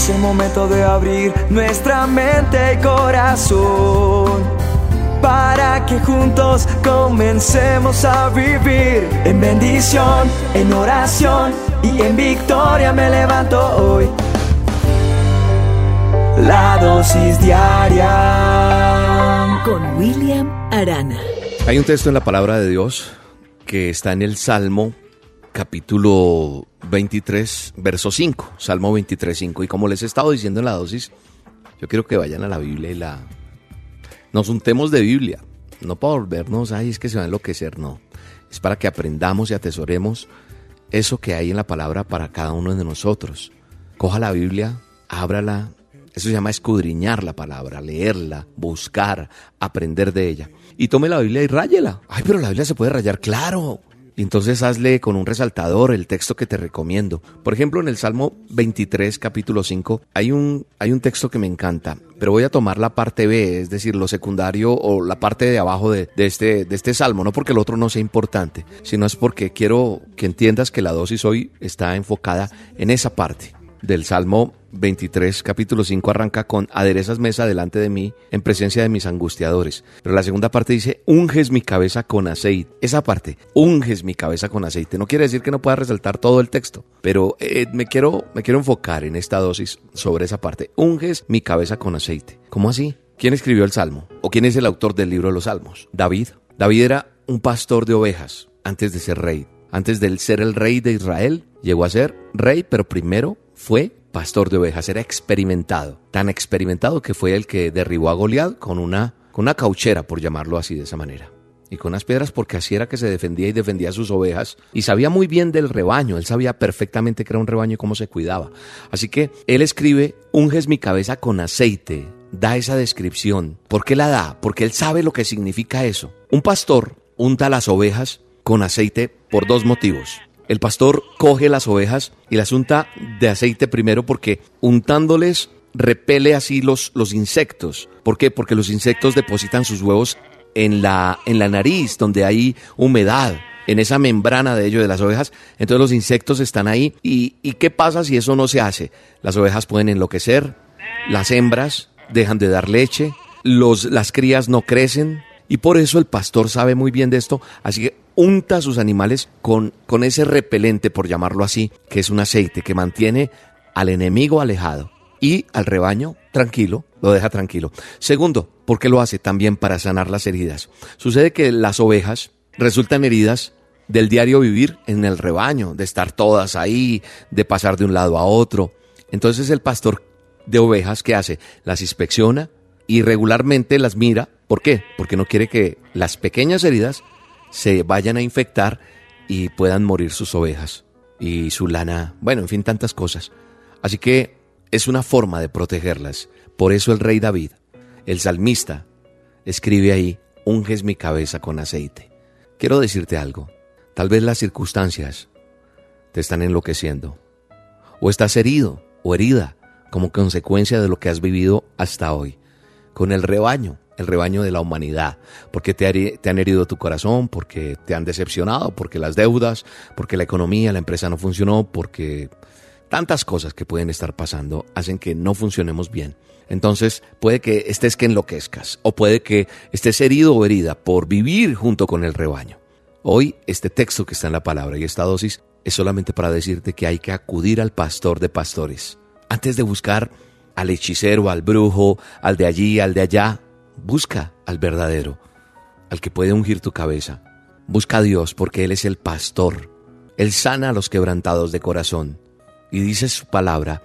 Es el momento de abrir nuestra mente y corazón para que juntos comencemos a vivir en bendición, en oración y en victoria me levanto hoy. La dosis diaria con William Arana. Hay un texto en la palabra de Dios que está en el Salmo capítulo 23, verso 5, Salmo 23, 5. Y como les he estado diciendo en la dosis, yo quiero que vayan a la Biblia y la... Nos untemos de Biblia, no para volvernos, ay, es que se va a enloquecer, no. Es para que aprendamos y atesoremos eso que hay en la palabra para cada uno de nosotros. Coja la Biblia, ábrala. Eso se llama escudriñar la palabra, leerla, buscar, aprender de ella. Y tome la Biblia y ráyela. Ay, pero la Biblia se puede rayar, claro. Entonces hazle con un resaltador el texto que te recomiendo. Por ejemplo, en el Salmo 23, capítulo 5, hay un, hay un texto que me encanta, pero voy a tomar la parte B, es decir, lo secundario o la parte de abajo de, de, este, de este Salmo, no porque el otro no sea importante, sino es porque quiero que entiendas que la dosis hoy está enfocada en esa parte del Salmo 23, capítulo 5 arranca con aderezas mesa delante de mí en presencia de mis angustiadores. Pero la segunda parte dice, unges mi cabeza con aceite. Esa parte, unges mi cabeza con aceite. No quiere decir que no pueda resaltar todo el texto, pero eh, me, quiero, me quiero enfocar en esta dosis sobre esa parte. Unges mi cabeza con aceite. ¿Cómo así? ¿Quién escribió el Salmo? ¿O quién es el autor del libro de los Salmos? David. David era un pastor de ovejas antes de ser rey. Antes de ser el rey de Israel, llegó a ser rey, pero primero fue pastor de ovejas, era experimentado, tan experimentado que fue el que derribó a Goliat con una, con una cauchera, por llamarlo así de esa manera. Y con unas piedras porque así era que se defendía y defendía a sus ovejas. Y sabía muy bien del rebaño, él sabía perfectamente que era un rebaño y cómo se cuidaba. Así que él escribe, unges mi cabeza con aceite, da esa descripción. ¿Por qué la da? Porque él sabe lo que significa eso. Un pastor unta las ovejas con aceite por dos motivos. El pastor coge las ovejas y las unta de aceite primero porque untándoles repele así los, los insectos. ¿Por qué? Porque los insectos depositan sus huevos en la, en la nariz, donde hay humedad, en esa membrana de ellos de las ovejas. Entonces los insectos están ahí. ¿Y, ¿Y qué pasa si eso no se hace? Las ovejas pueden enloquecer, las hembras dejan de dar leche, los, las crías no crecen. Y por eso el pastor sabe muy bien de esto, así que unta a sus animales con, con ese repelente, por llamarlo así, que es un aceite que mantiene al enemigo alejado y al rebaño tranquilo, lo deja tranquilo. Segundo, ¿por qué lo hace? También para sanar las heridas. Sucede que las ovejas resultan heridas del diario vivir en el rebaño, de estar todas ahí, de pasar de un lado a otro. Entonces el pastor de ovejas, ¿qué hace? Las inspecciona y regularmente las mira. ¿Por qué? Porque no quiere que las pequeñas heridas se vayan a infectar y puedan morir sus ovejas y su lana, bueno, en fin, tantas cosas. Así que es una forma de protegerlas. Por eso el rey David, el salmista, escribe ahí, unges mi cabeza con aceite. Quiero decirte algo, tal vez las circunstancias te están enloqueciendo, o estás herido o herida como consecuencia de lo que has vivido hasta hoy, con el rebaño el rebaño de la humanidad, porque te, han herido tu corazón, porque te han decepcionado, porque las deudas, porque la economía, la empresa no funcionó, porque tantas cosas que pueden estar pasando hacen que no funcionemos bien. Entonces puede que estés que enloquezcas o puede que estés herido o herida por vivir junto con el rebaño. Hoy este texto que está en la palabra y esta dosis es solamente para decirte que hay que acudir al pastor de pastores. Antes de buscar al hechicero, al brujo, al de allí, al de allá, Busca al verdadero, al que puede ungir tu cabeza. Busca a Dios porque Él es el pastor. Él sana a los quebrantados de corazón. Y dice su palabra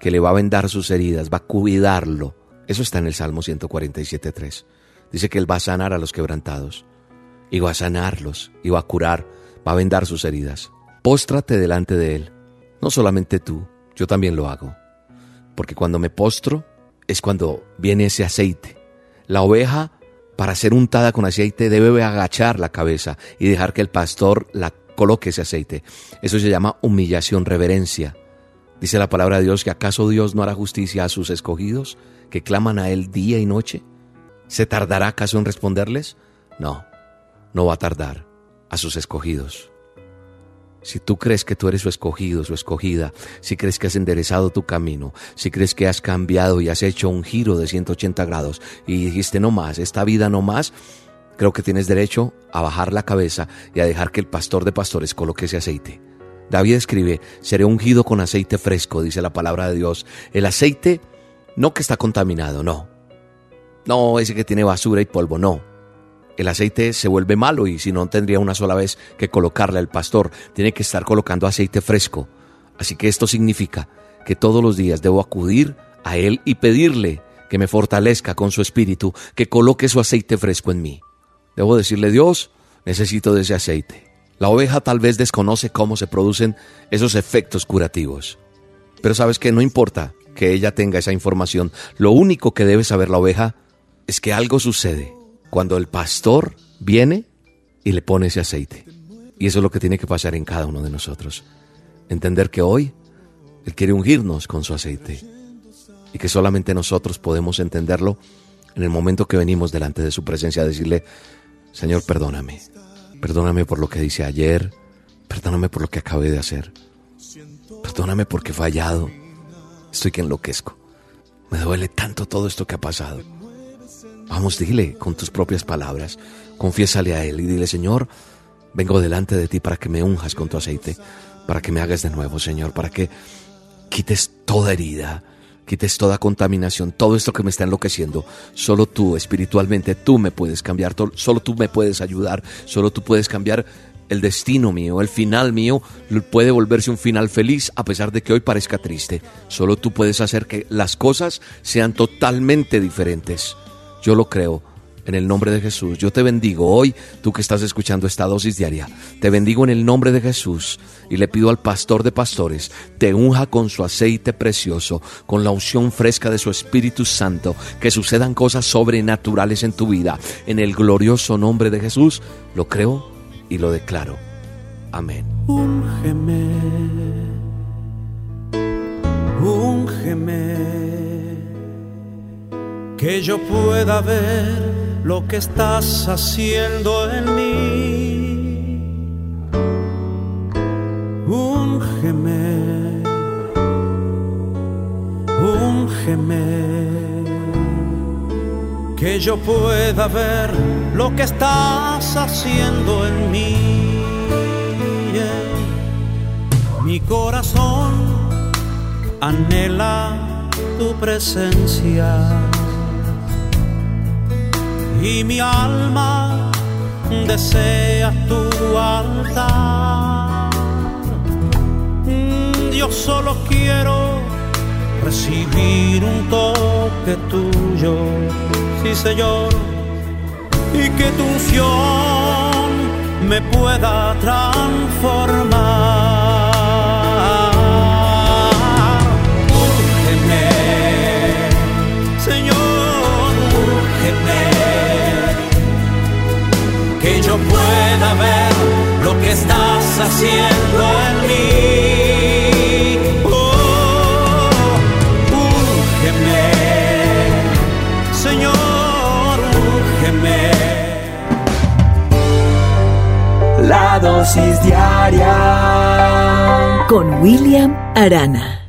que le va a vendar sus heridas, va a cuidarlo. Eso está en el Salmo 147.3. Dice que Él va a sanar a los quebrantados. Y va a sanarlos, y va a curar, va a vendar sus heridas. Póstrate delante de Él. No solamente tú, yo también lo hago. Porque cuando me postro es cuando viene ese aceite la oveja, para ser untada con aceite, debe agachar la cabeza y dejar que el pastor la coloque ese aceite. Eso se llama humillación, reverencia. Dice la palabra de Dios que acaso Dios no hará justicia a sus escogidos que claman a Él día y noche. ¿Se tardará acaso en responderles? No, no va a tardar a sus escogidos. Si tú crees que tú eres su escogido, su escogida, si crees que has enderezado tu camino, si crees que has cambiado y has hecho un giro de 180 grados y dijiste no más, esta vida no más, creo que tienes derecho a bajar la cabeza y a dejar que el pastor de pastores coloque ese aceite. David escribe, seré ungido con aceite fresco, dice la palabra de Dios. El aceite no que está contaminado, no. No, ese que tiene basura y polvo, no el aceite se vuelve malo y si no tendría una sola vez que colocarle al pastor, tiene que estar colocando aceite fresco. Así que esto significa que todos los días debo acudir a Él y pedirle que me fortalezca con su espíritu, que coloque su aceite fresco en mí. Debo decirle, Dios, necesito de ese aceite. La oveja tal vez desconoce cómo se producen esos efectos curativos. Pero sabes que no importa que ella tenga esa información, lo único que debe saber la oveja es que algo sucede cuando el pastor viene y le pone ese aceite. Y eso es lo que tiene que pasar en cada uno de nosotros. Entender que hoy Él quiere ungirnos con su aceite y que solamente nosotros podemos entenderlo en el momento que venimos delante de su presencia, decirle, Señor, perdóname, perdóname por lo que hice ayer, perdóname por lo que acabé de hacer, perdóname porque he fallado, estoy que enloquezco, me duele tanto todo esto que ha pasado. Vamos, dile con tus propias palabras, confiésale a Él y dile, Señor, vengo delante de ti para que me unjas con tu aceite, para que me hagas de nuevo, Señor, para que quites toda herida, quites toda contaminación, todo esto que me está enloqueciendo. Solo tú, espiritualmente, tú me puedes cambiar, solo tú me puedes ayudar, solo tú puedes cambiar el destino mío, el final mío puede volverse un final feliz a pesar de que hoy parezca triste. Solo tú puedes hacer que las cosas sean totalmente diferentes. Yo lo creo. En el nombre de Jesús, yo te bendigo hoy, tú que estás escuchando esta dosis diaria. Te bendigo en el nombre de Jesús y le pido al pastor de pastores, te unja con su aceite precioso, con la unción fresca de su Espíritu Santo, que sucedan cosas sobrenaturales en tu vida. En el glorioso nombre de Jesús, lo creo y lo declaro. Amén. Úngeme, úngeme que yo pueda ver lo que estás haciendo en mí. Úngeme, úngeme, que yo pueda ver lo que estás haciendo en mí. Mi corazón anhela tu presencia y mi alma desea tu altar. Mm, yo solo quiero recibir un toque tuyo, sí Señor, y que tu unción me pueda transformar. Haciendo en mí. Oh, úngeme, Señor, úngeme. La dosis diaria con William Arana.